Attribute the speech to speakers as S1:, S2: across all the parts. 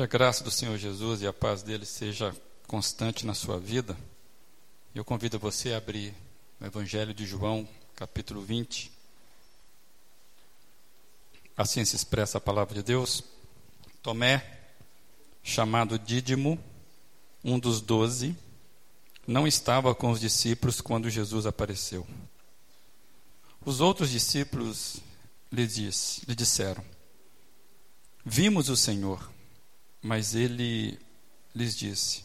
S1: Que a graça do Senhor Jesus e a paz dele seja constante na sua vida. Eu convido você a abrir o Evangelho de João, capítulo 20. Assim se expressa a palavra de Deus. Tomé, chamado Dídimo, um dos doze, não estava com os discípulos quando Jesus apareceu. Os outros discípulos lhe, lhe disseram: Vimos o Senhor. Mas ele lhes disse: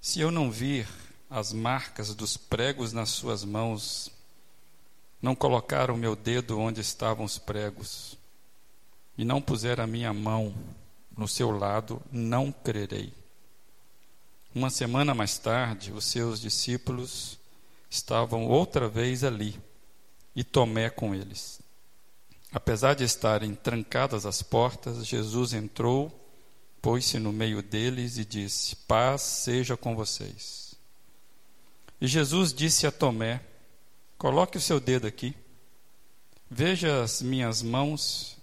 S1: Se eu não vir as marcas dos pregos nas suas mãos, não colocar o meu dedo onde estavam os pregos, e não puser a minha mão no seu lado, não crerei. Uma semana mais tarde, os seus discípulos estavam outra vez ali, e Tomé com eles. Apesar de estarem trancadas as portas, Jesus entrou pôs-se no meio deles e disse: Paz seja com vocês. E Jesus disse a Tomé: Coloque o seu dedo aqui, veja as minhas mãos,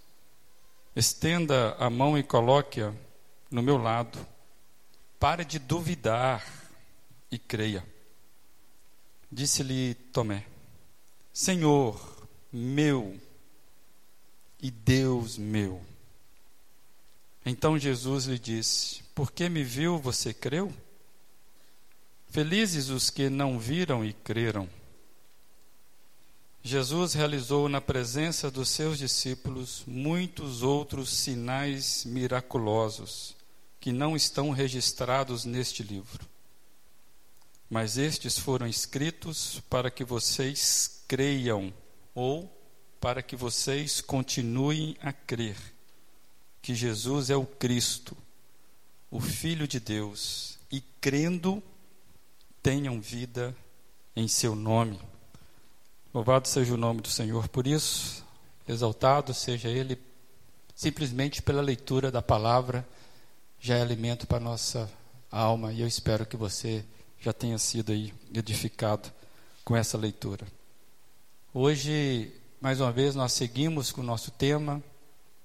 S1: estenda a mão e coloque-a no meu lado. Pare de duvidar e creia. Disse-lhe Tomé: Senhor meu e Deus meu. Então Jesus lhe disse: Porque me viu, você creu? Felizes os que não viram e creram. Jesus realizou na presença dos seus discípulos muitos outros sinais miraculosos que não estão registrados neste livro. Mas estes foram escritos para que vocês creiam ou para que vocês continuem a crer que Jesus é o Cristo, o Filho de Deus, e crendo, tenham vida em seu nome. Louvado seja o nome do Senhor por isso, exaltado seja Ele, simplesmente pela leitura da palavra, já é alimento para a nossa alma, e eu espero que você já tenha sido aí edificado com essa leitura. Hoje, mais uma vez, nós seguimos com o nosso tema,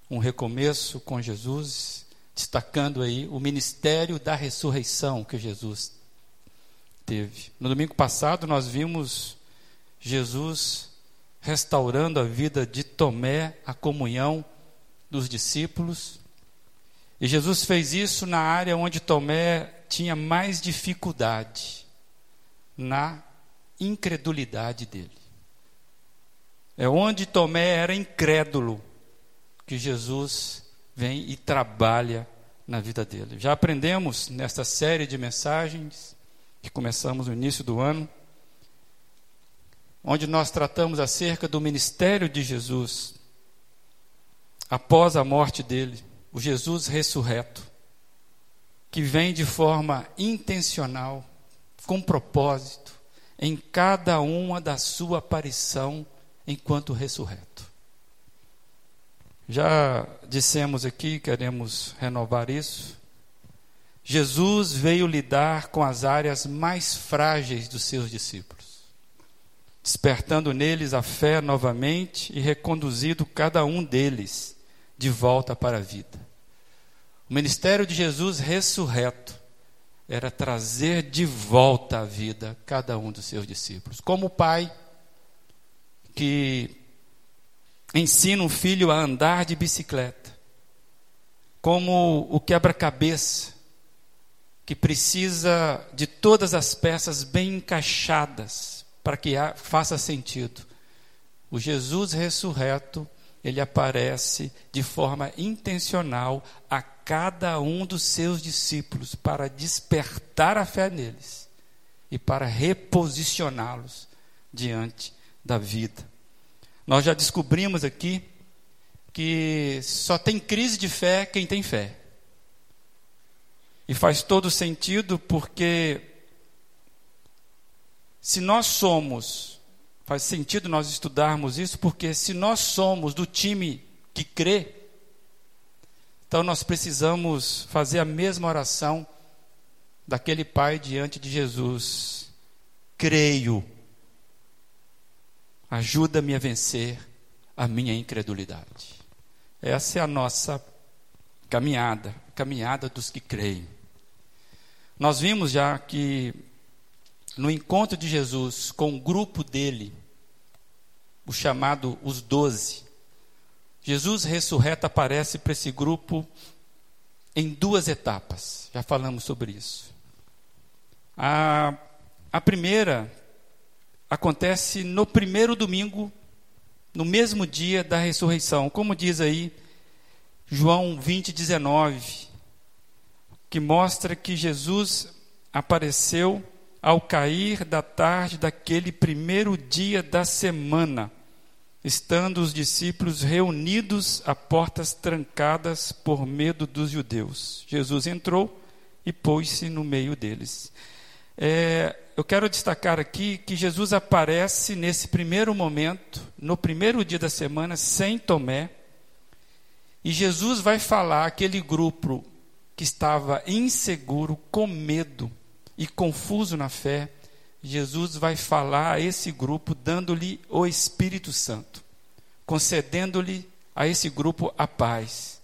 S1: um recomeço com Jesus, destacando aí o ministério da ressurreição que Jesus teve. No domingo passado nós vimos Jesus restaurando a vida de Tomé, a comunhão dos discípulos. E Jesus fez isso na área onde Tomé tinha mais dificuldade, na incredulidade dele. É onde Tomé era incrédulo que Jesus vem e trabalha na vida dele. Já aprendemos nesta série de mensagens que começamos no início do ano, onde nós tratamos acerca do ministério de Jesus após a morte dele, o Jesus ressurreto, que vem de forma intencional, com propósito, em cada uma da sua aparição enquanto ressurreto. Já dissemos aqui, queremos renovar isso. Jesus veio lidar com as áreas mais frágeis dos seus discípulos, despertando neles a fé novamente e reconduzindo cada um deles de volta para a vida. O ministério de Jesus ressurreto era trazer de volta à vida cada um dos seus discípulos. Como o pai que ensina um filho a andar de bicicleta, como o quebra-cabeça, que precisa de todas as peças bem encaixadas para que faça sentido. O Jesus ressurreto, ele aparece de forma intencional a cada um dos seus discípulos para despertar a fé neles e para reposicioná-los diante da vida. Nós já descobrimos aqui que só tem crise de fé quem tem fé. E faz todo sentido porque se nós somos, faz sentido nós estudarmos isso, porque se nós somos do time que crê, então nós precisamos fazer a mesma oração daquele pai diante de Jesus. Creio Ajuda-me a vencer a minha incredulidade. Essa é a nossa caminhada caminhada dos que creem. Nós vimos já que no encontro de Jesus com o grupo dele, o chamado os doze, Jesus ressurreto aparece para esse grupo em duas etapas. Já falamos sobre isso. A, a primeira acontece no primeiro domingo, no mesmo dia da ressurreição, como diz aí João 20, 19, que mostra que Jesus apareceu ao cair da tarde daquele primeiro dia da semana, estando os discípulos reunidos a portas trancadas por medo dos judeus. Jesus entrou e pôs-se no meio deles. É, eu quero destacar aqui que Jesus aparece nesse primeiro momento, no primeiro dia da semana, sem Tomé, e Jesus vai falar aquele grupo que estava inseguro, com medo e confuso na fé. Jesus vai falar a esse grupo, dando-lhe o Espírito Santo, concedendo-lhe a esse grupo a paz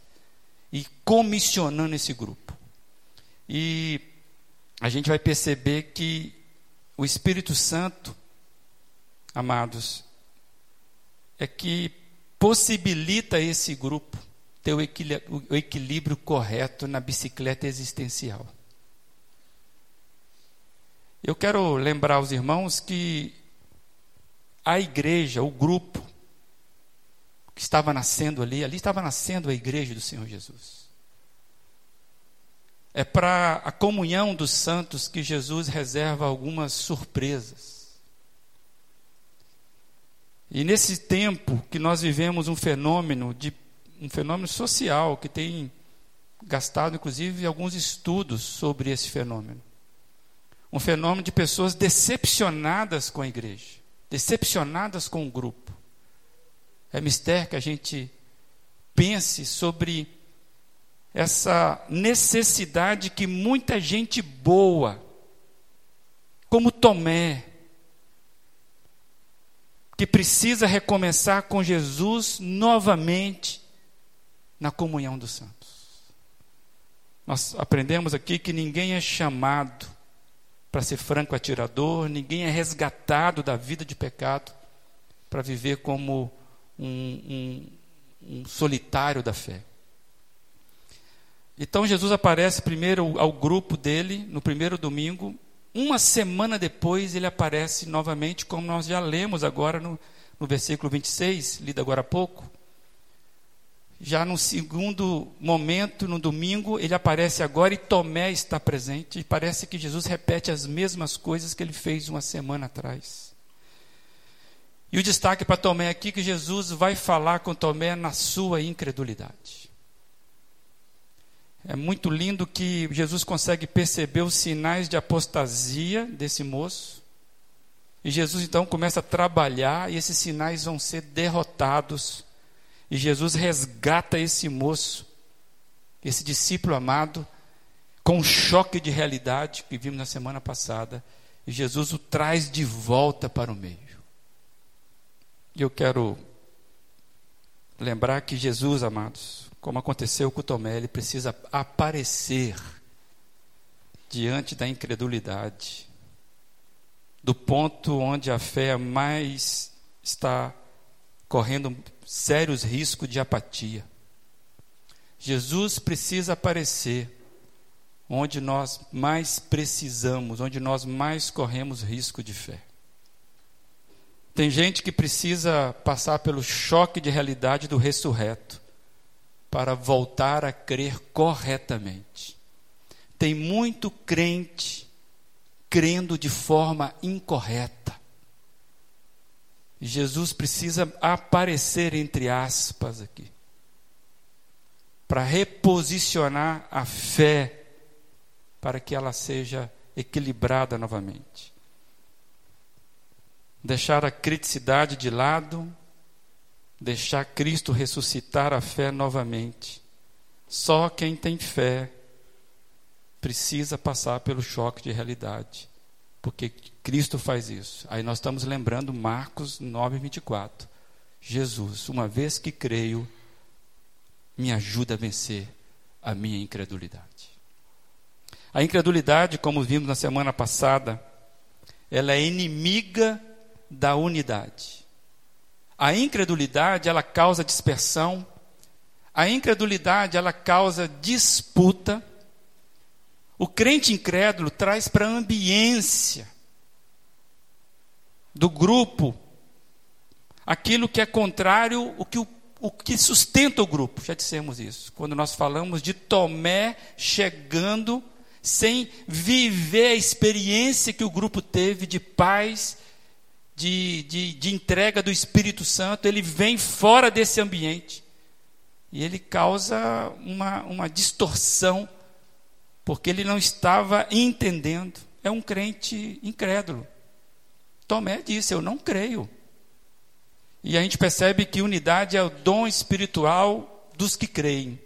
S1: e comissionando esse grupo. E a gente vai perceber que o Espírito Santo, amados, é que possibilita esse grupo ter o equilíbrio, correto na bicicleta existencial. Eu quero lembrar aos irmãos que a igreja, o grupo que estava nascendo ali, ali estava nascendo a igreja do Senhor Jesus. É para a comunhão dos santos que Jesus reserva algumas surpresas. E nesse tempo que nós vivemos um fenômeno de um fenômeno social que tem gastado, inclusive, alguns estudos sobre esse fenômeno. Um fenômeno de pessoas decepcionadas com a igreja, decepcionadas com o grupo. É mistério que a gente pense sobre essa necessidade que muita gente boa, como Tomé, que precisa recomeçar com Jesus novamente, na comunhão dos santos. Nós aprendemos aqui que ninguém é chamado para ser franco atirador, ninguém é resgatado da vida de pecado para viver como um, um, um solitário da fé. Então Jesus aparece primeiro ao grupo dele no primeiro domingo. Uma semana depois ele aparece novamente, como nós já lemos agora no, no versículo 26, lido agora há pouco. Já no segundo momento, no domingo, ele aparece agora e Tomé está presente. E parece que Jesus repete as mesmas coisas que ele fez uma semana atrás. E o destaque para Tomé aqui é que Jesus vai falar com Tomé na sua incredulidade. É muito lindo que Jesus consegue perceber os sinais de apostasia desse moço. E Jesus então começa a trabalhar e esses sinais vão ser derrotados e Jesus resgata esse moço, esse discípulo amado, com um choque de realidade que vimos na semana passada, e Jesus o traz de volta para o meio. E eu quero lembrar que Jesus, amados, como aconteceu com Tomé, ele precisa aparecer diante da incredulidade, do ponto onde a fé mais está correndo sérios riscos de apatia. Jesus precisa aparecer onde nós mais precisamos, onde nós mais corremos risco de fé. Tem gente que precisa passar pelo choque de realidade do ressurreto para voltar a crer corretamente. Tem muito crente crendo de forma incorreta. Jesus precisa aparecer entre aspas aqui, para reposicionar a fé, para que ela seja equilibrada novamente. Deixar a criticidade de lado, deixar Cristo ressuscitar a fé novamente. Só quem tem fé precisa passar pelo choque de realidade porque Cristo faz isso. Aí nós estamos lembrando Marcos 9, 24. Jesus, uma vez que creio, me ajuda a vencer a minha incredulidade. A incredulidade, como vimos na semana passada, ela é inimiga da unidade. A incredulidade, ela causa dispersão. A incredulidade, ela causa disputa. O crente incrédulo traz para a ambiência do grupo aquilo que é contrário, o que, o, o que sustenta o grupo. Já dissemos isso. Quando nós falamos de Tomé chegando sem viver a experiência que o grupo teve de paz, de, de, de entrega do Espírito Santo, ele vem fora desse ambiente. E ele causa uma, uma distorção, porque ele não estava entendendo. É um crente incrédulo. Tomé disse: Eu não creio. E a gente percebe que unidade é o dom espiritual dos que creem.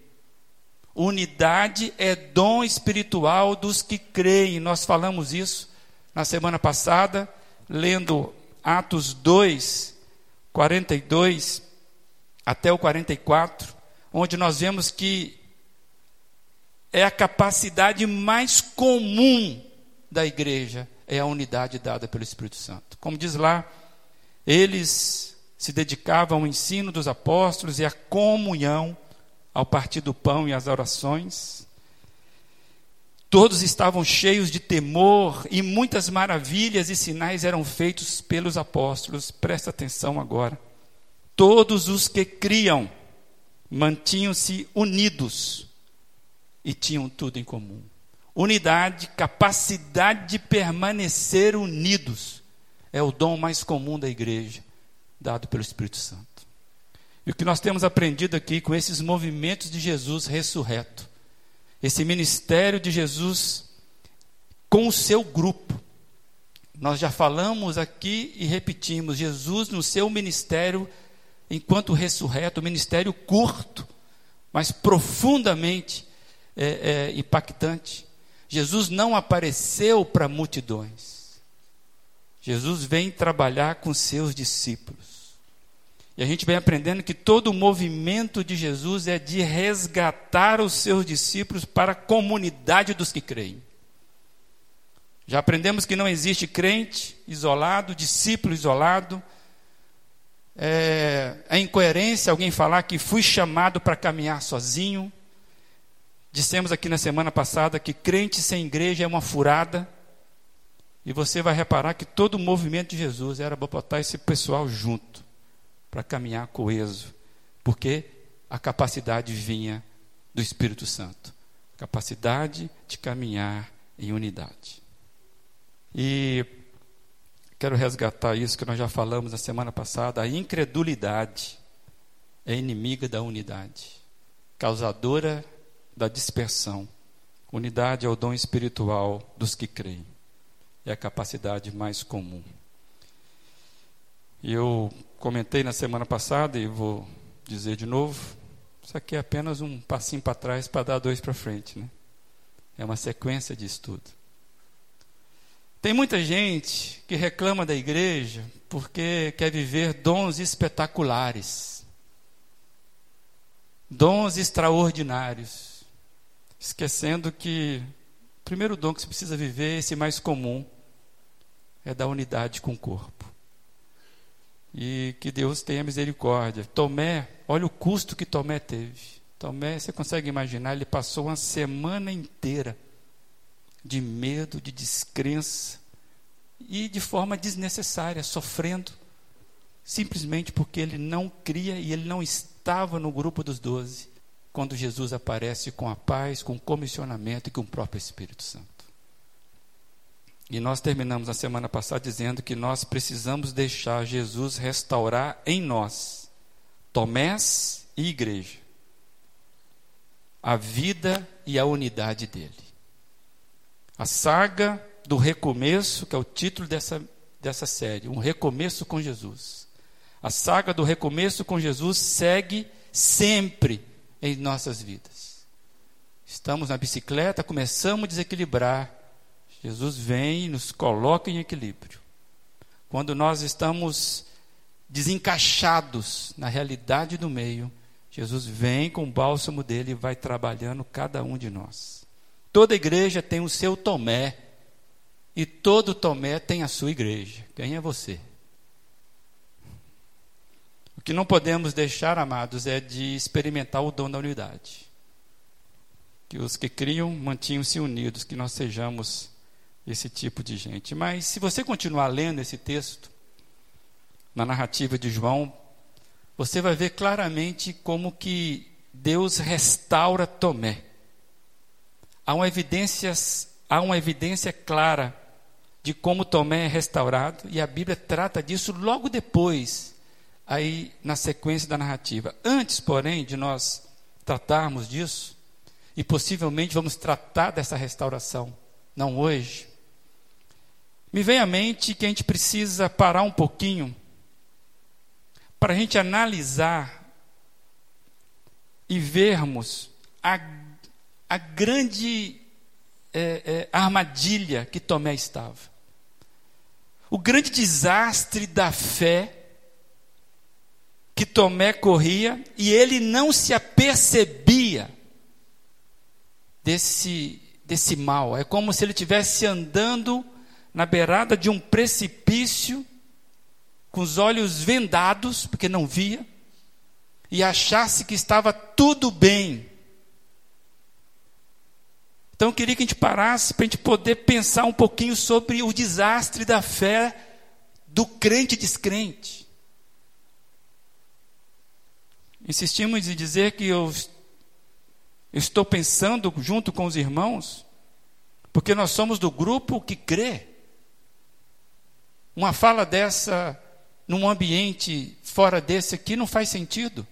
S1: Unidade é dom espiritual dos que creem. Nós falamos isso na semana passada, lendo Atos 2, 42 até o 44, onde nós vemos que é a capacidade mais comum da igreja, é a unidade dada pelo Espírito Santo. Como diz lá, eles se dedicavam ao ensino dos apóstolos e à comunhão ao partir do pão e às orações. Todos estavam cheios de temor e muitas maravilhas e sinais eram feitos pelos apóstolos. Presta atenção agora. Todos os que criam mantinham-se unidos e tinham tudo em comum. Unidade, capacidade de permanecer unidos é o dom mais comum da igreja, dado pelo Espírito Santo. E o que nós temos aprendido aqui com esses movimentos de Jesus ressurreto, esse ministério de Jesus com o seu grupo. Nós já falamos aqui e repetimos: Jesus no seu ministério, enquanto ressurreto, ministério curto, mas profundamente é, é, impactante. Jesus não apareceu para multidões. Jesus vem trabalhar com seus discípulos. E a gente vem aprendendo que todo o movimento de Jesus é de resgatar os seus discípulos para a comunidade dos que creem. Já aprendemos que não existe crente isolado, discípulo isolado. É, é incoerência alguém falar que fui chamado para caminhar sozinho. Dissemos aqui na semana passada que crente sem igreja é uma furada. E você vai reparar que todo o movimento de Jesus era botar esse pessoal junto para caminhar coeso, porque a capacidade vinha do Espírito Santo capacidade de caminhar em unidade. E quero resgatar isso que nós já falamos na semana passada: a incredulidade é inimiga da unidade, causadora da dispersão. Unidade é o dom espiritual dos que creem, é a capacidade mais comum. Eu comentei na semana passada e vou dizer de novo, isso aqui é apenas um passinho para trás para dar dois para frente, né? É uma sequência de estudo. Tem muita gente que reclama da igreja porque quer viver dons espetaculares, dons extraordinários, esquecendo que o primeiro dom que você precisa viver, esse mais comum, é da unidade com o corpo e que Deus tenha misericórdia. Tomé, olha o custo que Tomé teve. Tomé, você consegue imaginar, ele passou uma semana inteira de medo, de descrença e de forma desnecessária, sofrendo, simplesmente porque ele não cria e ele não estava no grupo dos doze, quando Jesus aparece com a paz, com o comissionamento e com o próprio Espírito Santo. E nós terminamos a semana passada dizendo que nós precisamos deixar Jesus restaurar em nós, Tomés e igreja, a vida e a unidade dele. A saga do recomeço, que é o título dessa, dessa série, um recomeço com Jesus. A saga do recomeço com Jesus segue sempre em nossas vidas. Estamos na bicicleta, começamos a desequilibrar, Jesus vem e nos coloca em equilíbrio. Quando nós estamos desencaixados na realidade do meio, Jesus vem com o bálsamo dele e vai trabalhando cada um de nós. Toda igreja tem o seu Tomé. E todo Tomé tem a sua igreja. Quem é você? O que não podemos deixar, amados, é de experimentar o dom da unidade. Que os que criam mantinham-se unidos, que nós sejamos esse tipo de gente. Mas se você continuar lendo esse texto, na narrativa de João, você vai ver claramente como que Deus restaura Tomé. Há uma evidência, há uma evidência clara de como Tomé é restaurado, e a Bíblia trata disso logo depois, aí na sequência da narrativa. Antes, porém, de nós tratarmos disso, e possivelmente vamos tratar dessa restauração, não hoje, me vem à mente que a gente precisa parar um pouquinho para a gente analisar e vermos a, a grande é, é, armadilha que Tomé estava. O grande desastre da fé que Tomé corria e ele não se apercebia desse, desse mal. É como se ele estivesse andando na beirada de um precipício, com os olhos vendados, porque não via, e achasse que estava tudo bem. Então eu queria que a gente parasse para a gente poder pensar um pouquinho sobre o desastre da fé do crente descrente. Insistimos em dizer que eu, estou pensando junto com os irmãos, porque nós somos do grupo que crê. Uma fala dessa num ambiente fora desse aqui não faz sentido.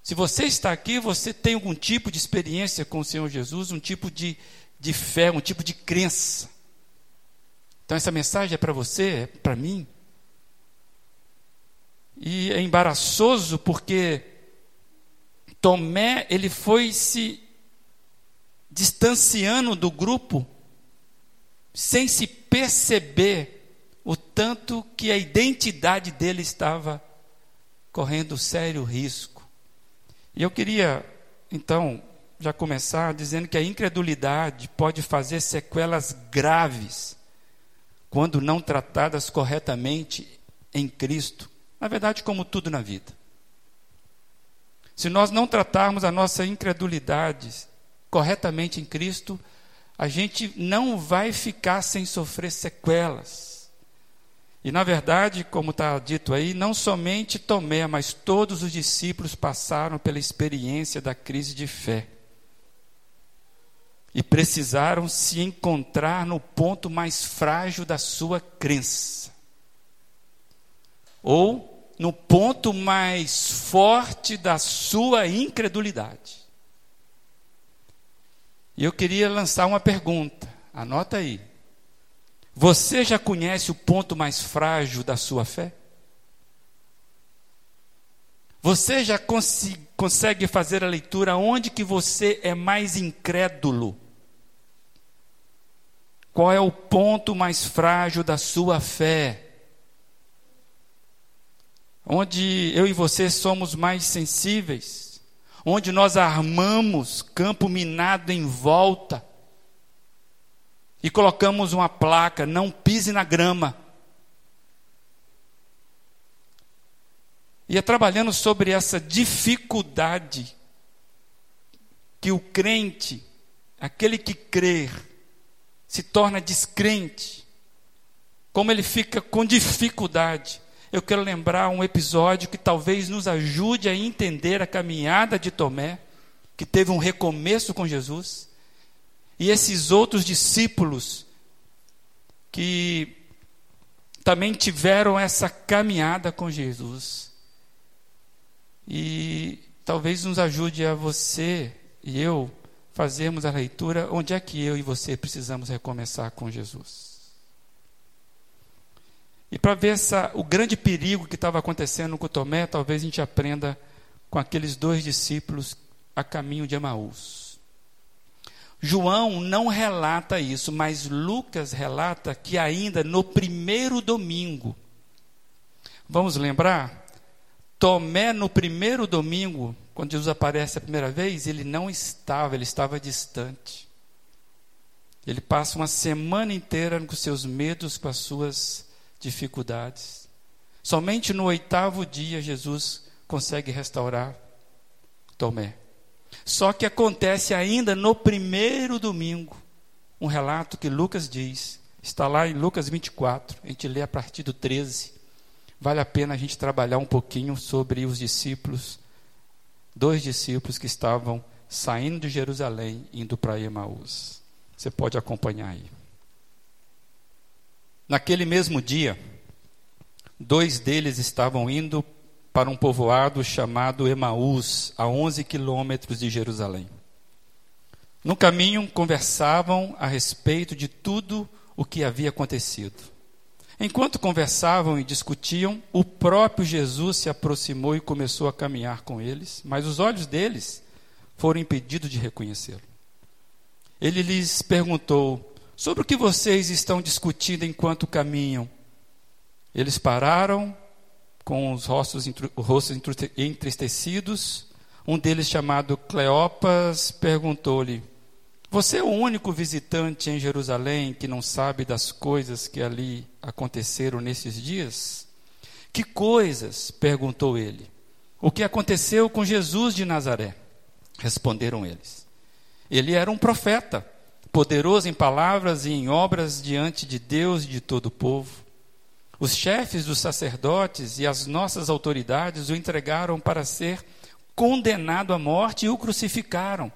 S1: Se você está aqui, você tem algum tipo de experiência com o Senhor Jesus, um tipo de, de fé, um tipo de crença. Então essa mensagem é para você, é para mim. E é embaraçoso porque Tomé, ele foi se distanciando do grupo sem se perceber o tanto que a identidade dele estava correndo sério risco. E eu queria, então, já começar dizendo que a incredulidade pode fazer sequelas graves quando não tratadas corretamente em Cristo. Na verdade, como tudo na vida. Se nós não tratarmos a nossa incredulidade corretamente em Cristo, a gente não vai ficar sem sofrer sequelas. E na verdade, como está dito aí, não somente Tomé, mas todos os discípulos passaram pela experiência da crise de fé. E precisaram se encontrar no ponto mais frágil da sua crença. Ou no ponto mais forte da sua incredulidade. E eu queria lançar uma pergunta, anota aí. Você já conhece o ponto mais frágil da sua fé? Você já cons consegue fazer a leitura onde que você é mais incrédulo? Qual é o ponto mais frágil da sua fé? Onde eu e você somos mais sensíveis? Onde nós armamos campo minado em volta? E colocamos uma placa: não pise na grama. Ia é trabalhando sobre essa dificuldade que o crente, aquele que crer, se torna descrente, como ele fica com dificuldade. Eu quero lembrar um episódio que talvez nos ajude a entender a caminhada de Tomé, que teve um recomeço com Jesus e esses outros discípulos que também tiveram essa caminhada com Jesus. E talvez nos ajude a você e eu fazermos a leitura onde é que eu e você precisamos recomeçar com Jesus. E para ver essa, o grande perigo que estava acontecendo com Tomé, talvez a gente aprenda com aqueles dois discípulos a caminho de Emaús. João não relata isso, mas Lucas relata que ainda no primeiro domingo, vamos lembrar? Tomé, no primeiro domingo, quando Jesus aparece a primeira vez, ele não estava, ele estava distante. Ele passa uma semana inteira com seus medos, com as suas dificuldades. Somente no oitavo dia Jesus consegue restaurar Tomé. Só que acontece ainda no primeiro domingo, um relato que Lucas diz, está lá em Lucas 24, a gente lê a partir do 13. Vale a pena a gente trabalhar um pouquinho sobre os discípulos, dois discípulos que estavam saindo de Jerusalém, indo para Emaús. Você pode acompanhar aí. Naquele mesmo dia, dois deles estavam indo para um povoado chamado Emaús, a 11 quilômetros de Jerusalém. No caminho, conversavam a respeito de tudo o que havia acontecido. Enquanto conversavam e discutiam, o próprio Jesus se aproximou e começou a caminhar com eles, mas os olhos deles foram impedidos de reconhecê-lo. Ele lhes perguntou: Sobre o que vocês estão discutindo enquanto caminham? Eles pararam com os rostos, rostos entristecidos. Um deles, chamado Cleopas, perguntou-lhe: Você é o único visitante em Jerusalém que não sabe das coisas que ali aconteceram nesses dias? Que coisas? perguntou ele. O que aconteceu com Jesus de Nazaré? Responderam eles. Ele era um profeta, poderoso em palavras e em obras diante de Deus e de todo o povo. Os chefes dos sacerdotes e as nossas autoridades o entregaram para ser condenado à morte e o crucificaram.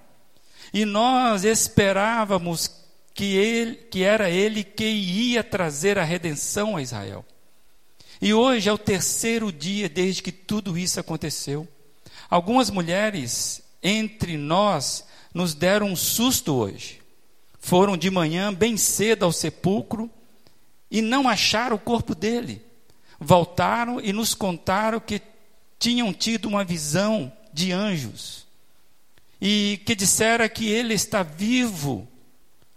S1: E nós esperávamos que, ele, que era ele que ia trazer a redenção a Israel. E hoje é o terceiro dia desde que tudo isso aconteceu. Algumas mulheres entre nós nos deram um susto hoje. Foram de manhã bem cedo ao sepulcro e não acharam o corpo dele. Voltaram e nos contaram que tinham tido uma visão de anjos e que dissera que ele está vivo.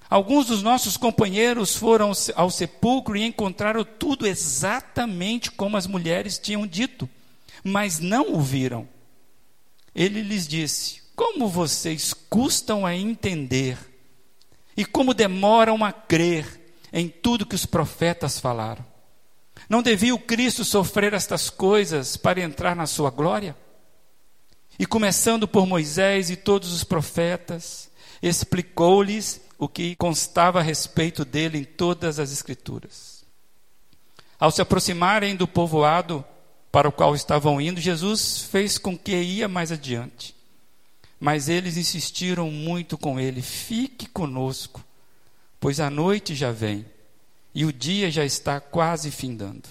S1: Alguns dos nossos companheiros foram ao sepulcro e encontraram tudo exatamente como as mulheres tinham dito, mas não o viram. Ele lhes disse: Como vocês custam a entender e como demoram a crer em tudo que os profetas falaram. Não devia o Cristo sofrer estas coisas para entrar na sua glória? E começando por Moisés e todos os profetas, explicou-lhes o que constava a respeito dele em todas as Escrituras. Ao se aproximarem do povoado para o qual estavam indo, Jesus fez com que ia mais adiante. Mas eles insistiram muito com ele: fique conosco, pois a noite já vem e o dia já está quase findando.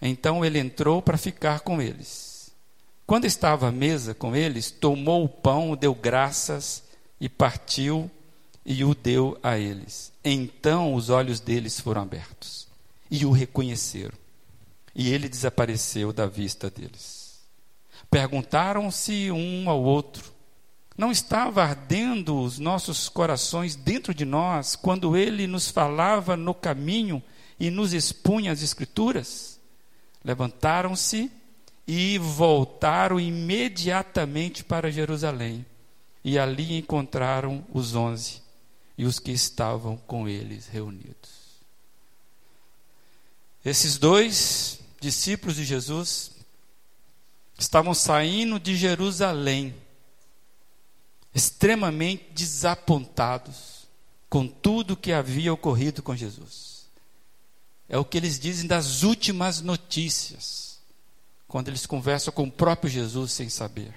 S1: Então ele entrou para ficar com eles. Quando estava à mesa com eles, tomou o pão, deu graças e partiu e o deu a eles. Então os olhos deles foram abertos e o reconheceram. E ele desapareceu da vista deles. Perguntaram-se um ao outro: não estava ardendo os nossos corações dentro de nós quando ele nos falava no caminho e nos expunha as Escrituras? Levantaram-se e voltaram imediatamente para Jerusalém. E ali encontraram os onze e os que estavam com eles reunidos. Esses dois discípulos de Jesus estavam saindo de Jerusalém extremamente desapontados com tudo que havia ocorrido com Jesus. É o que eles dizem das últimas notícias, quando eles conversam com o próprio Jesus sem saber.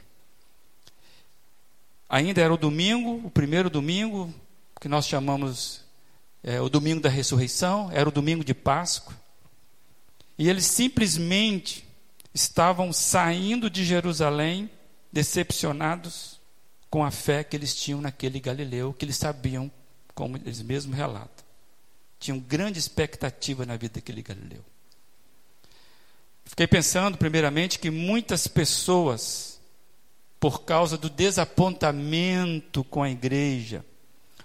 S1: Ainda era o domingo, o primeiro domingo, que nós chamamos é, o domingo da ressurreição, era o domingo de Páscoa. E eles simplesmente estavam saindo de Jerusalém, decepcionados, com a fé que eles tinham naquele Galileu, que eles sabiam, como eles mesmos relatam. Tinham grande expectativa na vida daquele Galileu. Fiquei pensando, primeiramente, que muitas pessoas, por causa do desapontamento com a igreja,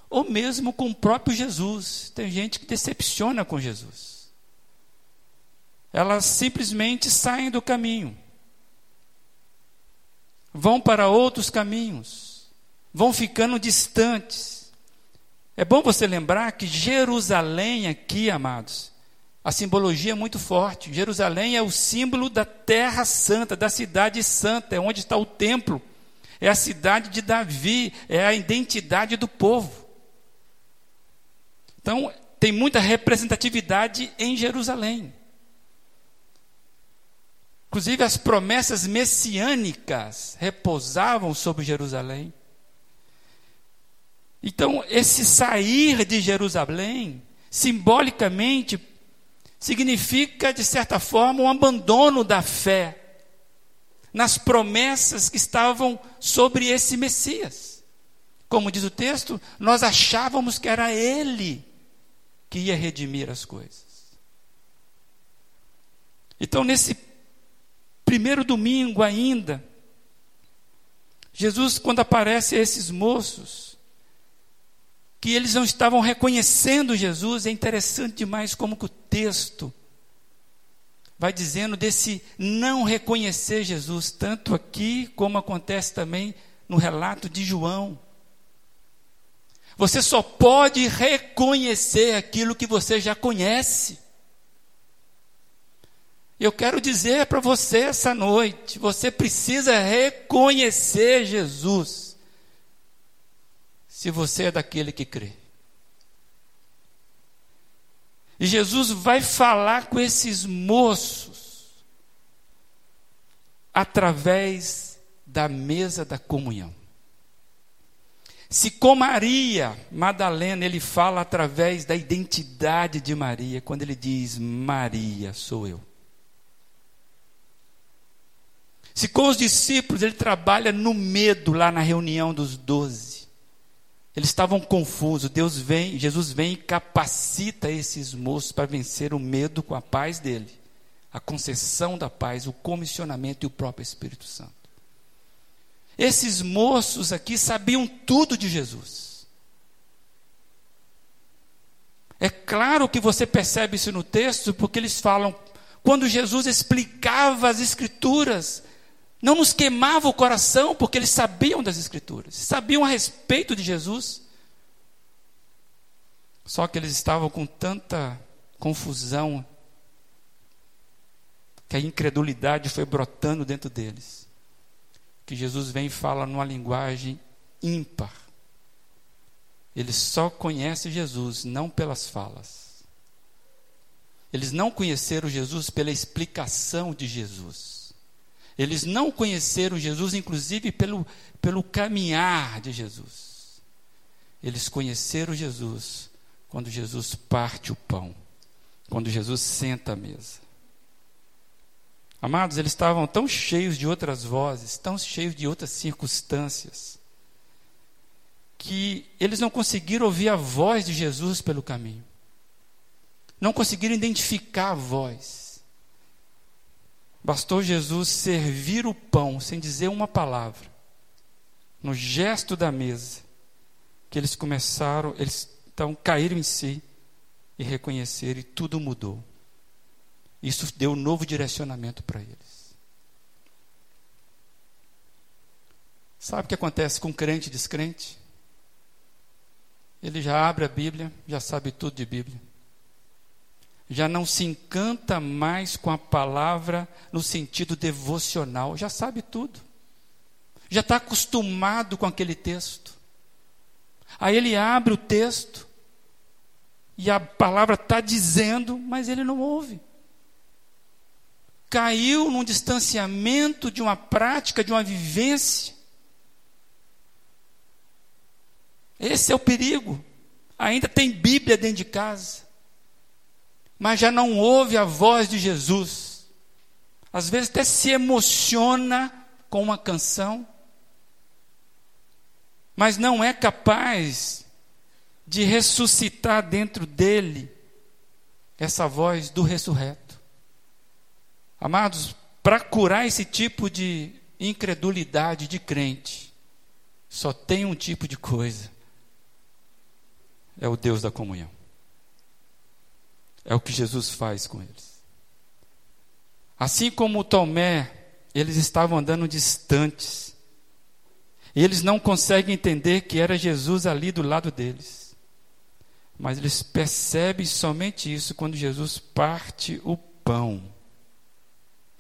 S1: ou mesmo com o próprio Jesus, tem gente que decepciona com Jesus. Elas simplesmente saem do caminho vão para outros caminhos, vão ficando distantes. É bom você lembrar que Jerusalém aqui, amados, a simbologia é muito forte. Jerusalém é o símbolo da terra santa, da cidade santa, é onde está o templo. É a cidade de Davi, é a identidade do povo. Então, tem muita representatividade em Jerusalém. Inclusive, as promessas messiânicas repousavam sobre Jerusalém. Então, esse sair de Jerusalém, simbolicamente, significa, de certa forma, um abandono da fé nas promessas que estavam sobre esse Messias. Como diz o texto, nós achávamos que era Ele que ia redimir as coisas. Então, nesse primeiro domingo ainda, Jesus, quando aparece a esses moços, que eles não estavam reconhecendo Jesus, é interessante demais como que o texto vai dizendo desse não reconhecer Jesus, tanto aqui como acontece também no relato de João. Você só pode reconhecer aquilo que você já conhece. Eu quero dizer para você essa noite: você precisa reconhecer Jesus, se você é daquele que crê. E Jesus vai falar com esses moços através da mesa da comunhão. Se com Maria Madalena ele fala através da identidade de Maria, quando ele diz: Maria sou eu. Se com os discípulos ele trabalha no medo lá na reunião dos doze. Eles estavam confusos. Deus vem, Jesus vem e capacita esses moços para vencer o medo com a paz dele, a concessão da paz, o comissionamento e o próprio Espírito Santo. Esses moços aqui sabiam tudo de Jesus. É claro que você percebe isso no texto, porque eles falam, quando Jesus explicava as Escrituras, não nos queimava o coração, porque eles sabiam das Escrituras, sabiam a respeito de Jesus. Só que eles estavam com tanta confusão, que a incredulidade foi brotando dentro deles. Que Jesus vem e fala numa linguagem ímpar. Eles só conhecem Jesus não pelas falas. Eles não conheceram Jesus pela explicação de Jesus. Eles não conheceram Jesus, inclusive pelo, pelo caminhar de Jesus. Eles conheceram Jesus quando Jesus parte o pão, quando Jesus senta à mesa. Amados, eles estavam tão cheios de outras vozes, tão cheios de outras circunstâncias, que eles não conseguiram ouvir a voz de Jesus pelo caminho. Não conseguiram identificar a voz. Bastou Jesus servir o pão sem dizer uma palavra, no gesto da mesa, que eles começaram, eles então caíram em si e reconheceram e tudo mudou. Isso deu um novo direcionamento para eles. Sabe o que acontece com crente e descrente? Ele já abre a Bíblia, já sabe tudo de Bíblia já não se encanta mais com a palavra no sentido devocional, já sabe tudo, já está acostumado com aquele texto. Aí ele abre o texto e a palavra está dizendo, mas ele não ouve. Caiu num distanciamento de uma prática, de uma vivência. Esse é o perigo. Ainda tem Bíblia dentro de casa mas já não ouve a voz de Jesus. Às vezes até se emociona com uma canção, mas não é capaz de ressuscitar dentro dele essa voz do ressurreto. Amados, para curar esse tipo de incredulidade de crente, só tem um tipo de coisa: é o Deus da comunhão. É o que Jesus faz com eles. Assim como Tomé, eles estavam andando distantes, E eles não conseguem entender que era Jesus ali do lado deles. Mas eles percebem somente isso quando Jesus parte o pão,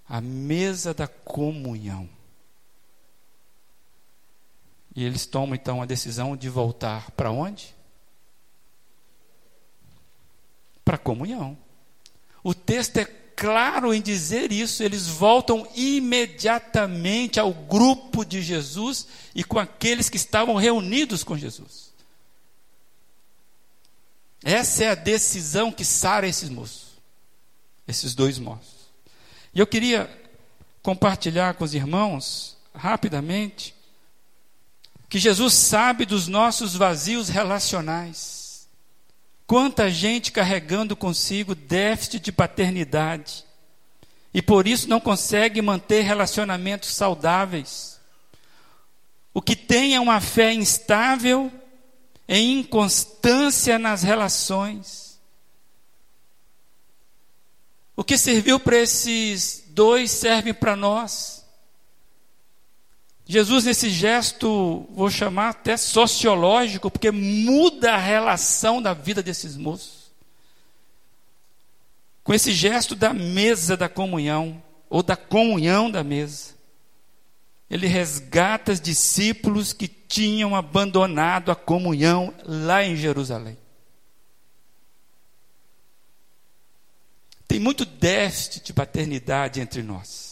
S1: a mesa da comunhão. E eles tomam então a decisão de voltar para onde? Para a comunhão. O texto é claro em dizer isso, eles voltam imediatamente ao grupo de Jesus e com aqueles que estavam reunidos com Jesus. Essa é a decisão que sara esses moços, esses dois moços. E eu queria compartilhar com os irmãos, rapidamente, que Jesus sabe dos nossos vazios relacionais. Quanta gente carregando consigo déficit de paternidade e por isso não consegue manter relacionamentos saudáveis. O que tem é uma fé instável, em inconstância nas relações. O que serviu para esses dois serve para nós. Jesus, nesse gesto, vou chamar até sociológico, porque muda a relação da vida desses moços. Com esse gesto da mesa da comunhão, ou da comunhão da mesa, ele resgata os discípulos que tinham abandonado a comunhão lá em Jerusalém. Tem muito déficit de paternidade entre nós.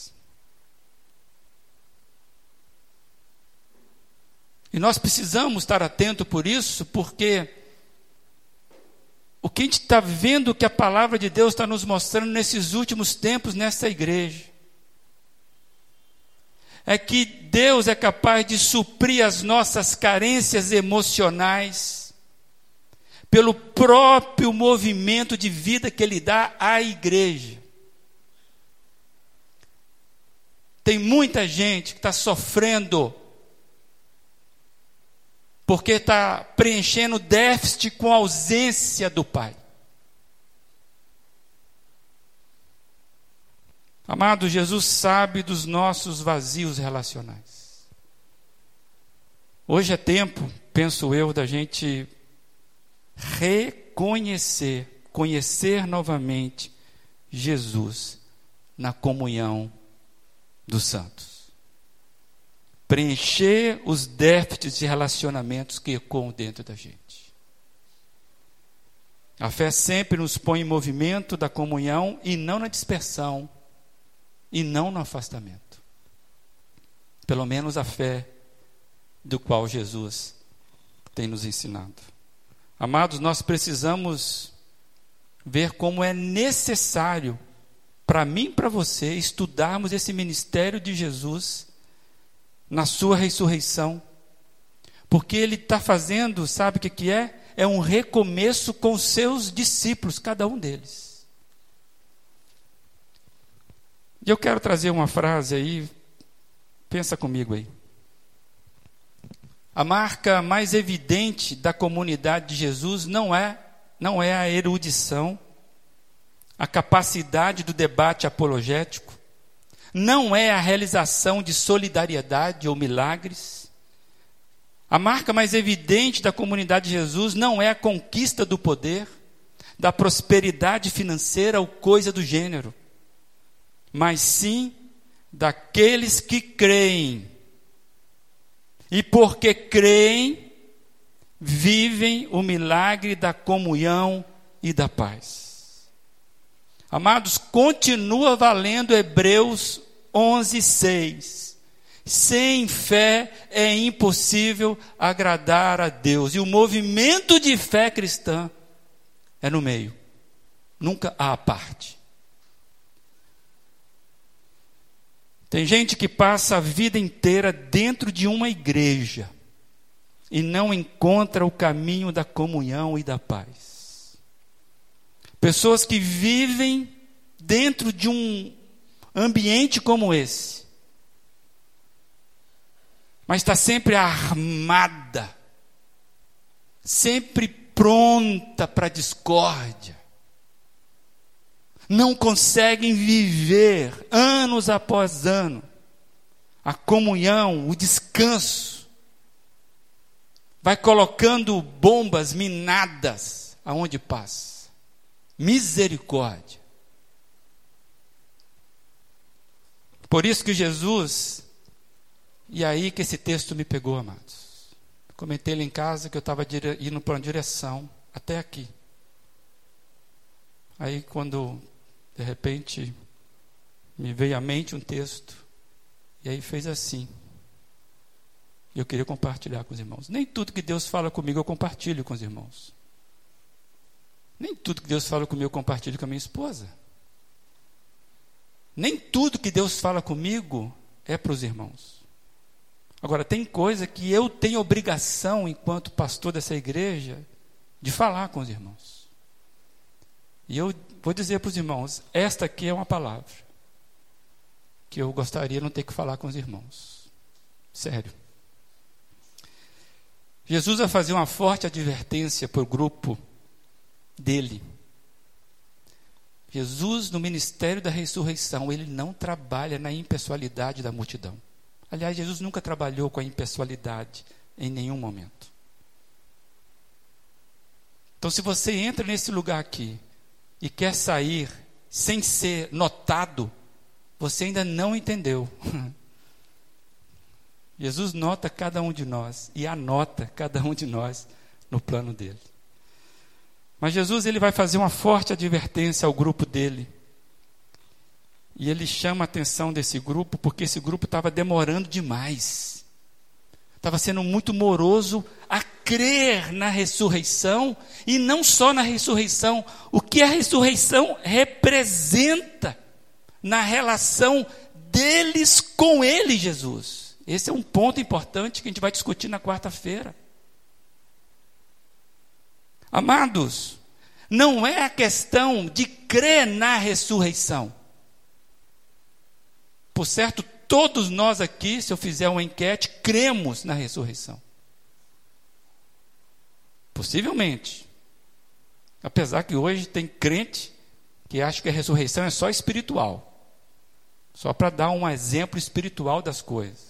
S1: E nós precisamos estar atento por isso, porque o que a gente está vendo que a palavra de Deus está nos mostrando nesses últimos tempos nessa igreja é que Deus é capaz de suprir as nossas carências emocionais pelo próprio movimento de vida que Ele dá à igreja. Tem muita gente que está sofrendo porque está preenchendo déficit com a ausência do Pai. Amado, Jesus sabe dos nossos vazios relacionais. Hoje é tempo, penso eu, da gente reconhecer, conhecer novamente Jesus na comunhão dos santos preencher os déficits de relacionamentos que ecoam dentro da gente. A fé sempre nos põe em movimento da comunhão e não na dispersão e não no afastamento. Pelo menos a fé do qual Jesus tem nos ensinado. Amados, nós precisamos ver como é necessário para mim e para você estudarmos esse ministério de Jesus na sua ressurreição. Porque ele está fazendo, sabe o que, que é? É um recomeço com seus discípulos, cada um deles. E eu quero trazer uma frase aí, pensa comigo aí. A marca mais evidente da comunidade de Jesus não é, não é a erudição, a capacidade do debate apologético, não é a realização de solidariedade ou milagres. A marca mais evidente da comunidade de Jesus não é a conquista do poder, da prosperidade financeira ou coisa do gênero, mas sim daqueles que creem. E porque creem, vivem o milagre da comunhão e da paz. Amados, continua valendo Hebreus 11, 6. Sem fé é impossível agradar a Deus. E o movimento de fé cristã é no meio, nunca há parte. Tem gente que passa a vida inteira dentro de uma igreja e não encontra o caminho da comunhão e da paz. Pessoas que vivem dentro de um ambiente como esse, mas está sempre armada, sempre pronta para discórdia. Não conseguem viver anos após ano a comunhão, o descanso vai colocando bombas minadas aonde passa. Misericórdia. Por isso que Jesus, e aí que esse texto me pegou, amados. Comentei lá em casa que eu estava indo para uma direção, até aqui. Aí quando, de repente, me veio à mente um texto, e aí fez assim. Eu queria compartilhar com os irmãos. Nem tudo que Deus fala comigo eu compartilho com os irmãos. Nem tudo que Deus fala comigo eu compartilho com a minha esposa. Nem tudo que Deus fala comigo é para os irmãos. Agora, tem coisa que eu tenho obrigação, enquanto pastor dessa igreja, de falar com os irmãos. E eu vou dizer para os irmãos: esta aqui é uma palavra que eu gostaria não ter que falar com os irmãos. Sério. Jesus vai fazer uma forte advertência para o grupo dele. Jesus, no ministério da ressurreição, ele não trabalha na impessoalidade da multidão. Aliás, Jesus nunca trabalhou com a impessoalidade em nenhum momento. Então, se você entra nesse lugar aqui e quer sair sem ser notado, você ainda não entendeu. Jesus nota cada um de nós e anota cada um de nós no plano dele. Mas Jesus ele vai fazer uma forte advertência ao grupo dele. E ele chama a atenção desse grupo porque esse grupo estava demorando demais. Estava sendo muito moroso a crer na ressurreição e não só na ressurreição, o que a ressurreição representa na relação deles com ele, Jesus. Esse é um ponto importante que a gente vai discutir na quarta-feira. Amados, não é a questão de crer na ressurreição. Por certo, todos nós aqui, se eu fizer uma enquete, cremos na ressurreição. Possivelmente. Apesar que hoje tem crente que acha que a ressurreição é só espiritual. Só para dar um exemplo espiritual das coisas.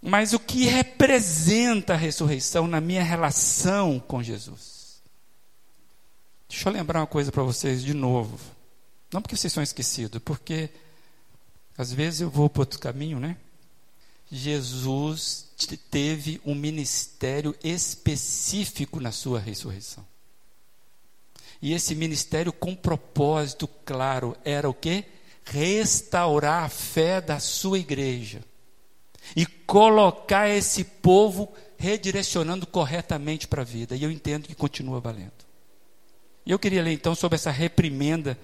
S1: Mas o que representa a ressurreição na minha relação com Jesus? Deixa eu lembrar uma coisa para vocês de novo. Não porque vocês são esquecidos, porque às vezes eu vou para outro caminho, né? Jesus teve um ministério específico na sua ressurreição. E esse ministério com propósito claro era o quê? Restaurar a fé da sua igreja e colocar esse povo redirecionando corretamente para a vida. E eu entendo que continua valendo. E eu queria ler então sobre essa reprimenda,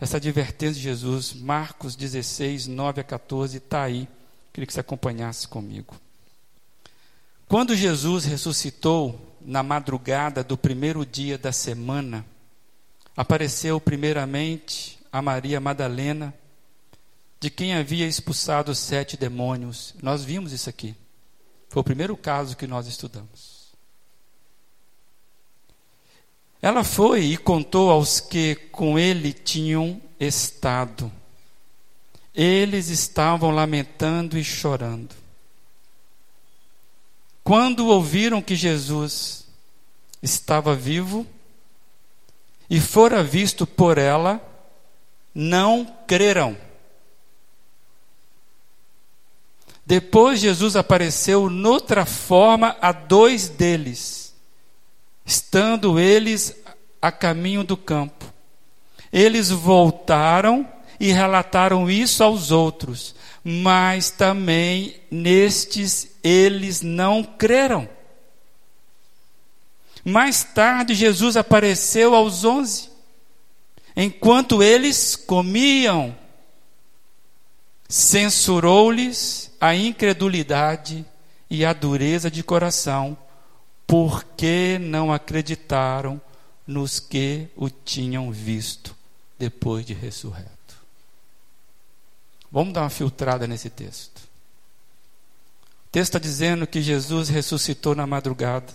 S1: essa advertência de Jesus, Marcos 16, 9 a 14, está aí. Queria que você acompanhasse comigo. Quando Jesus ressuscitou na madrugada do primeiro dia da semana, apareceu primeiramente a Maria Madalena de quem havia expulsado sete demônios. Nós vimos isso aqui. Foi o primeiro caso que nós estudamos. Ela foi e contou aos que com ele tinham estado. Eles estavam lamentando e chorando. Quando ouviram que Jesus estava vivo e fora visto por ela, não creram. Depois Jesus apareceu noutra forma a dois deles, estando eles a caminho do campo. Eles voltaram e relataram isso aos outros, mas também nestes eles não creram. Mais tarde, Jesus apareceu aos onze, enquanto eles comiam. Censurou-lhes a incredulidade e a dureza de coração, porque não acreditaram nos que o tinham visto depois de ressurreto. Vamos dar uma filtrada nesse texto. O texto está dizendo que Jesus ressuscitou na madrugada.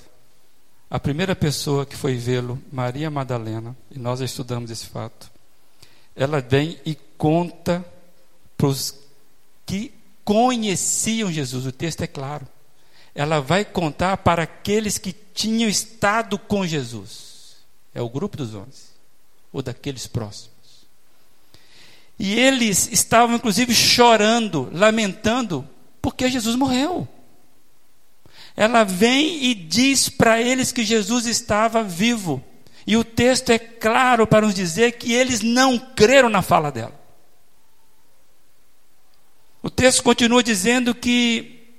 S1: A primeira pessoa que foi vê-lo, Maria Madalena, e nós estudamos esse fato, ela vem e conta para os que conheciam Jesus. O texto é claro. ela vai contar para aqueles que tinham estado com Jesus. É o grupo dos onze, ou daqueles próximos. E eles estavam, inclusive, chorando, lamentando, porque Jesus morreu. Ela vem e diz para eles que Jesus estava vivo. E o texto é claro para nos dizer que eles não creram na fala dela. O texto continua dizendo que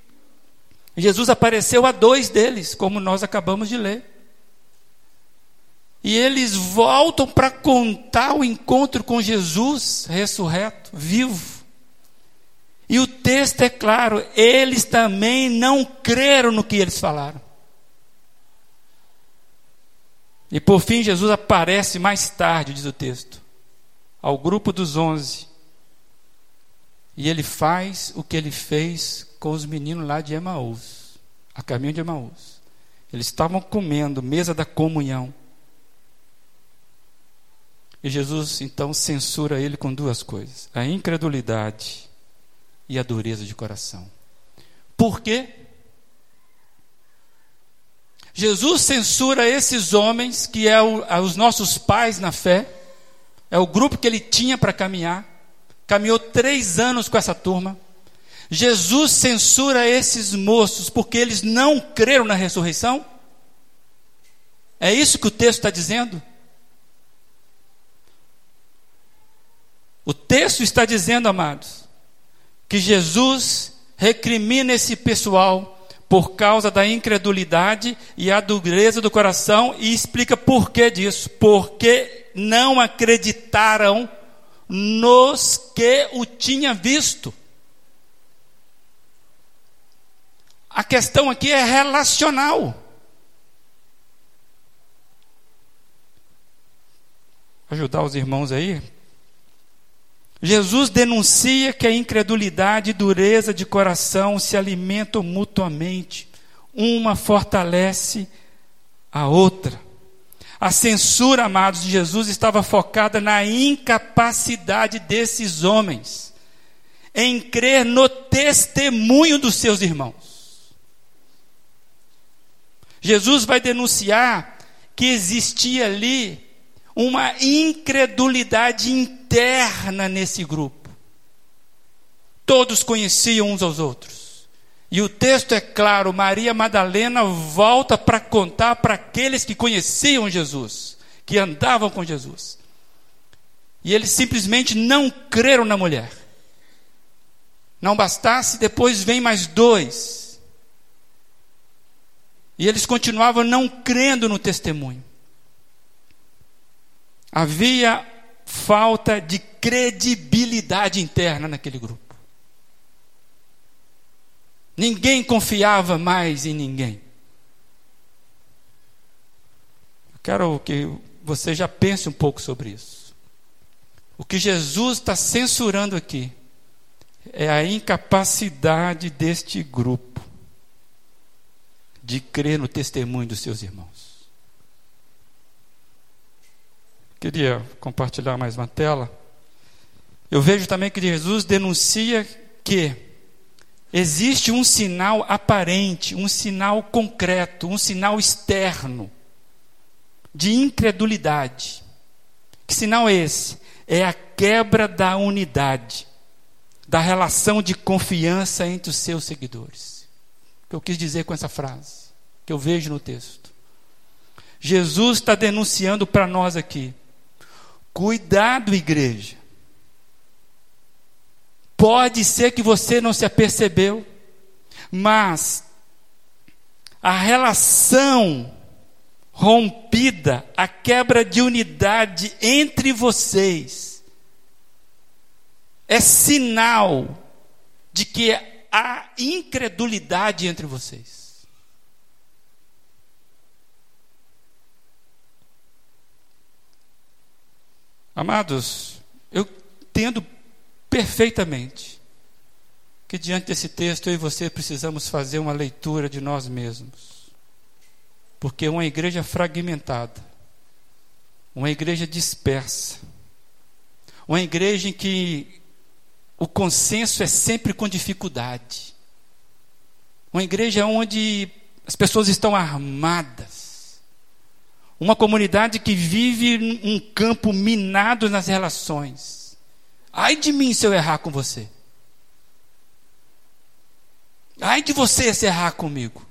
S1: Jesus apareceu a dois deles, como nós acabamos de ler. E eles voltam para contar o encontro com Jesus ressurreto, vivo. E o texto é claro, eles também não creram no que eles falaram. E por fim, Jesus aparece mais tarde, diz o texto, ao grupo dos onze. E ele faz o que ele fez com os meninos lá de Emaús, a caminho de Emaús. Eles estavam comendo, mesa da comunhão. E Jesus então censura ele com duas coisas: a incredulidade e a dureza de coração. Por quê? Jesus censura esses homens, que é o, os nossos pais na fé, é o grupo que ele tinha para caminhar, caminhou três anos com essa turma. Jesus censura esses moços porque eles não creram na ressurreição? É isso que o texto está dizendo? O texto está dizendo, amados, que Jesus recrimina esse pessoal por causa da incredulidade e a dureza do coração e explica por que disso. Porque não acreditaram nos que o tinha visto. A questão aqui é relacional. Ajudar os irmãos aí. Jesus denuncia que a incredulidade e dureza de coração se alimentam mutuamente. Uma fortalece a outra. A censura, amados, de Jesus estava focada na incapacidade desses homens em crer no testemunho dos seus irmãos. Jesus vai denunciar que existia ali uma incredulidade interna nesse grupo. Todos conheciam uns aos outros. E o texto é claro: Maria Madalena volta para contar para aqueles que conheciam Jesus, que andavam com Jesus. E eles simplesmente não creram na mulher. Não bastasse, depois vem mais dois e eles continuavam não crendo no testemunho. Havia falta de credibilidade interna naquele grupo. Ninguém confiava mais em ninguém. Eu quero que você já pense um pouco sobre isso. O que Jesus está censurando aqui é a incapacidade deste grupo de crer no testemunho dos seus irmãos. Queria compartilhar mais uma tela. Eu vejo também que Jesus denuncia que existe um sinal aparente, um sinal concreto, um sinal externo de incredulidade. Que sinal é esse? É a quebra da unidade, da relação de confiança entre os seus seguidores que eu quis dizer com essa frase, que eu vejo no texto. Jesus está denunciando para nós aqui: cuidado, igreja. Pode ser que você não se apercebeu, mas a relação rompida, a quebra de unidade entre vocês, é sinal de que há incredulidade entre vocês. Amados, eu entendo perfeitamente que diante desse texto eu e você precisamos fazer uma leitura de nós mesmos. Porque uma igreja fragmentada, uma igreja dispersa, uma igreja em que o consenso é sempre com dificuldade. Uma igreja onde as pessoas estão armadas. Uma comunidade que vive um campo minado nas relações. Ai de mim se eu errar com você. Ai de você se errar comigo.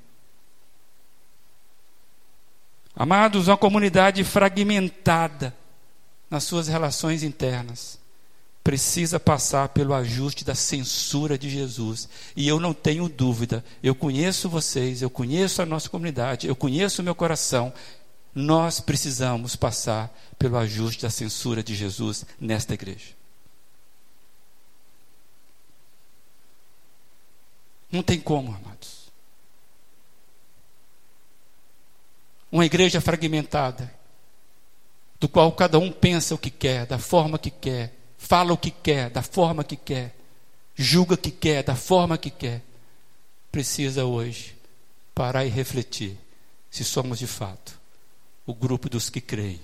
S1: Amados, uma comunidade fragmentada nas suas relações internas precisa passar pelo ajuste da censura de Jesus. E eu não tenho dúvida, eu conheço vocês, eu conheço a nossa comunidade, eu conheço o meu coração. Nós precisamos passar pelo ajuste da censura de Jesus nesta igreja. Não tem como, amados. Uma igreja fragmentada, do qual cada um pensa o que quer, da forma que quer, fala o que quer, da forma que quer, julga o que quer, da forma que quer, precisa hoje parar e refletir se somos de fato o grupo dos que creem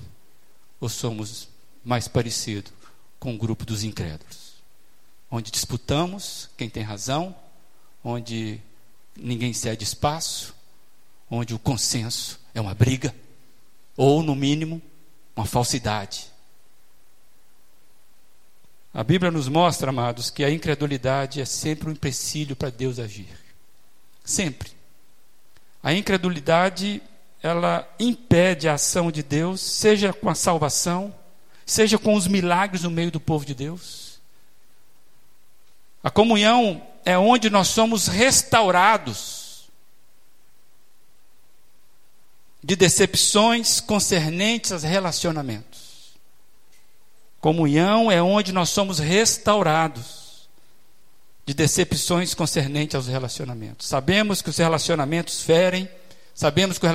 S1: ou somos mais parecido com o grupo dos incrédulos, onde disputamos quem tem razão, onde ninguém cede espaço, onde o consenso é uma briga, ou, no mínimo, uma falsidade. A Bíblia nos mostra, amados, que a incredulidade é sempre um empecilho para Deus agir. Sempre. A incredulidade, ela impede a ação de Deus, seja com a salvação, seja com os milagres no meio do povo de Deus. A comunhão é onde nós somos restaurados de decepções concernentes aos relacionamentos. Comunhão é onde nós somos restaurados de decepções concernentes aos relacionamentos. Sabemos que os relacionamentos ferem, sabemos que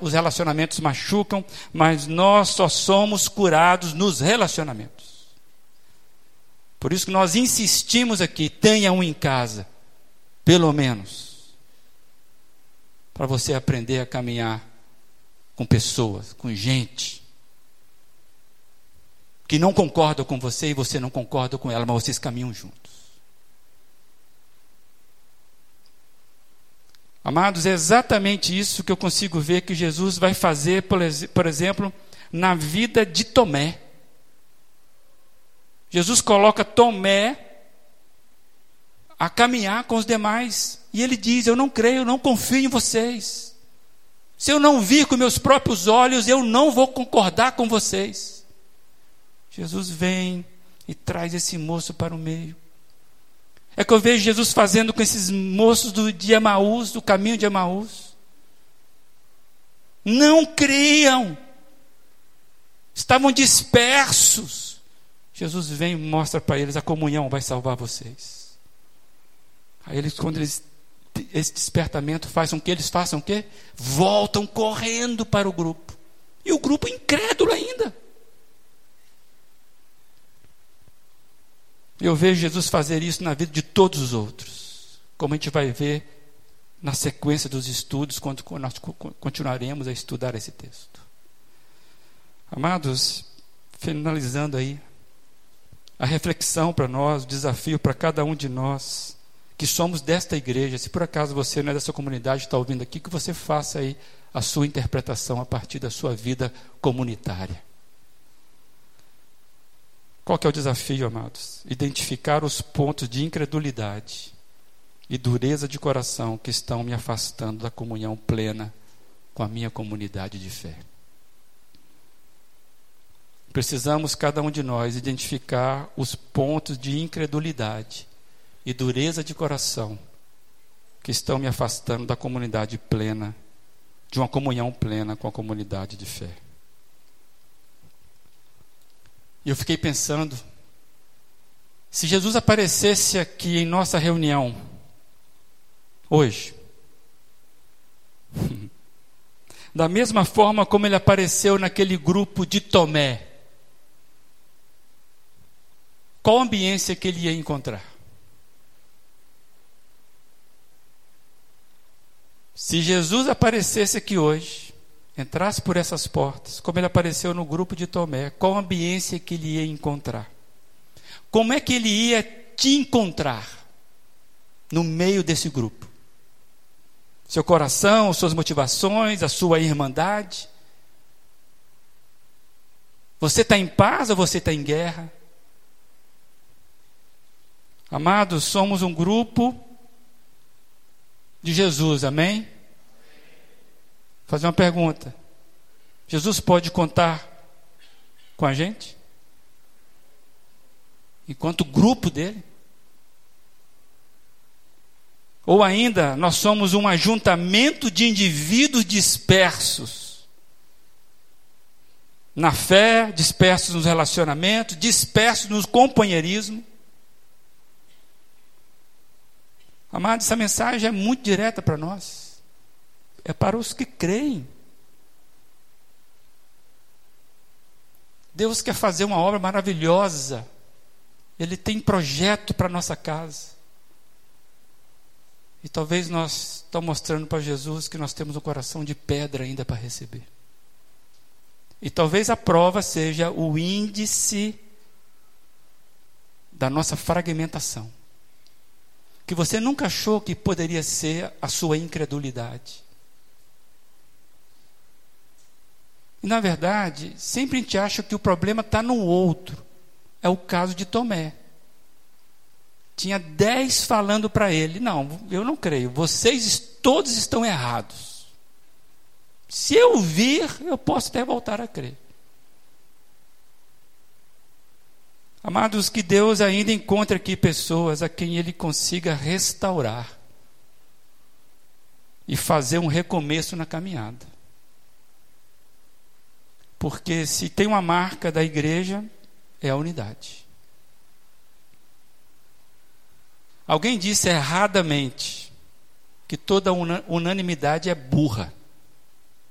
S1: os relacionamentos machucam, mas nós só somos curados nos relacionamentos. Por isso que nós insistimos aqui, tenha um em casa, pelo menos, para você aprender a caminhar com pessoas, com gente que não concorda com você e você não concorda com ela, mas vocês caminham juntos. Amados, é exatamente isso que eu consigo ver que Jesus vai fazer, por exemplo, na vida de Tomé. Jesus coloca Tomé a caminhar com os demais. E ele diz: Eu não creio, eu não confio em vocês. Se eu não vir com meus próprios olhos, eu não vou concordar com vocês. Jesus vem e traz esse moço para o meio. É que eu vejo Jesus fazendo com esses moços do, de Emaús, do caminho de Emaús. Não criam. Estavam dispersos. Jesus vem e mostra para eles a comunhão vai salvar vocês. Aí eles, quando eles, esse despertamento faz com que eles façam o quê? Voltam correndo para o grupo. E o grupo incrédulo ainda. Eu vejo Jesus fazer isso na vida de todos os outros, como a gente vai ver na sequência dos estudos, quando nós continuaremos a estudar esse texto. Amados, finalizando aí, a reflexão para nós, o desafio para cada um de nós, que somos desta igreja, se por acaso você não é dessa comunidade, está ouvindo aqui, que você faça aí a sua interpretação a partir da sua vida comunitária. Qual que é o desafio, amados? Identificar os pontos de incredulidade e dureza de coração que estão me afastando da comunhão plena com a minha comunidade de fé. Precisamos, cada um de nós, identificar os pontos de incredulidade e dureza de coração que estão me afastando da comunidade plena, de uma comunhão plena com a comunidade de fé. E eu fiquei pensando, se Jesus aparecesse aqui em nossa reunião, hoje, da mesma forma como ele apareceu naquele grupo de Tomé, qual ambiência que ele ia encontrar? Se Jesus aparecesse aqui hoje, entrasse por essas portas, como ele apareceu no grupo de Tomé, qual ambiência que ele ia encontrar? Como é que ele ia te encontrar no meio desse grupo? seu coração, suas motivações, a sua irmandade. Você está em paz ou você está em guerra? Amados, somos um grupo de Jesus, amém? Vou fazer uma pergunta. Jesus pode contar com a gente? Enquanto grupo dele? Ou ainda, nós somos um ajuntamento de indivíduos dispersos. Na fé, dispersos nos relacionamentos, dispersos no companheirismo. Amado, essa mensagem é muito direta para nós. É para os que creem. Deus quer fazer uma obra maravilhosa. Ele tem projeto para nossa casa. E talvez nós estamos mostrando para Jesus que nós temos um coração de pedra ainda para receber. E talvez a prova seja o índice da nossa fragmentação. Que você nunca achou que poderia ser a sua incredulidade. E na verdade, sempre a gente acha que o problema está no outro. É o caso de Tomé. Tinha dez falando para ele: Não, eu não creio, vocês todos estão errados. Se eu vir, eu posso até voltar a crer. Amados, que Deus ainda encontre aqui pessoas a quem Ele consiga restaurar e fazer um recomeço na caminhada. Porque se tem uma marca da igreja, é a unidade. Alguém disse erradamente que toda unanimidade é burra.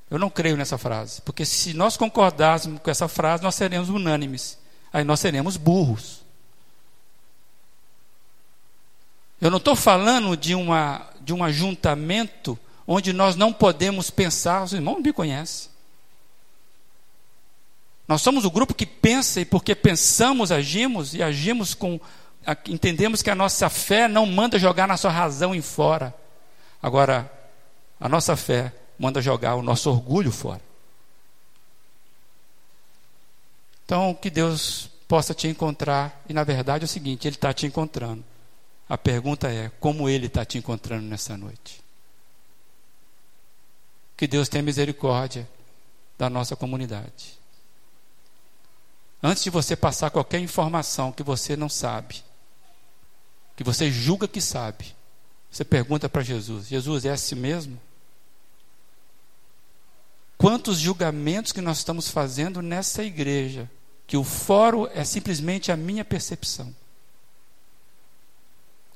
S1: Eu não creio nessa frase, porque se nós concordássemos com essa frase, nós seremos unânimes. Aí nós seremos burros. Eu não estou falando de, uma, de um ajuntamento onde nós não podemos pensar, os irmãos me conhecem. Nós somos o grupo que pensa e porque pensamos, agimos e agimos com entendemos que a nossa fé não manda jogar nossa razão em fora. Agora, a nossa fé manda jogar o nosso orgulho fora. Então, que Deus possa te encontrar, e na verdade é o seguinte: Ele está te encontrando. A pergunta é: como Ele está te encontrando nessa noite? Que Deus tenha misericórdia da nossa comunidade. Antes de você passar qualquer informação que você não sabe, que você julga que sabe, você pergunta para Jesus: Jesus, é assim mesmo? Quantos julgamentos que nós estamos fazendo nessa igreja, que o fórum é simplesmente a minha percepção.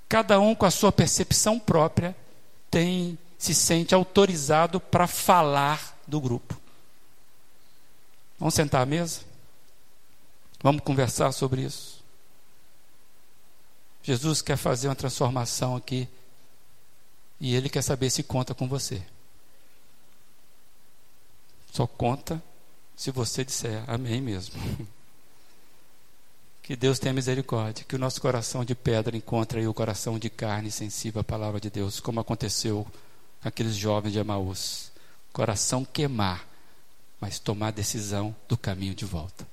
S1: Cada um com a sua percepção própria tem se sente autorizado para falar do grupo. Vamos sentar à mesa? Vamos conversar sobre isso. Jesus quer fazer uma transformação aqui e ele quer saber se conta com você. Só conta se você disser amém mesmo. Que Deus tenha misericórdia, que o nosso coração de pedra encontre aí o coração de carne sensível à palavra de Deus, como aconteceu aqueles jovens de Emaús. Coração queimar, mas tomar decisão do caminho de volta.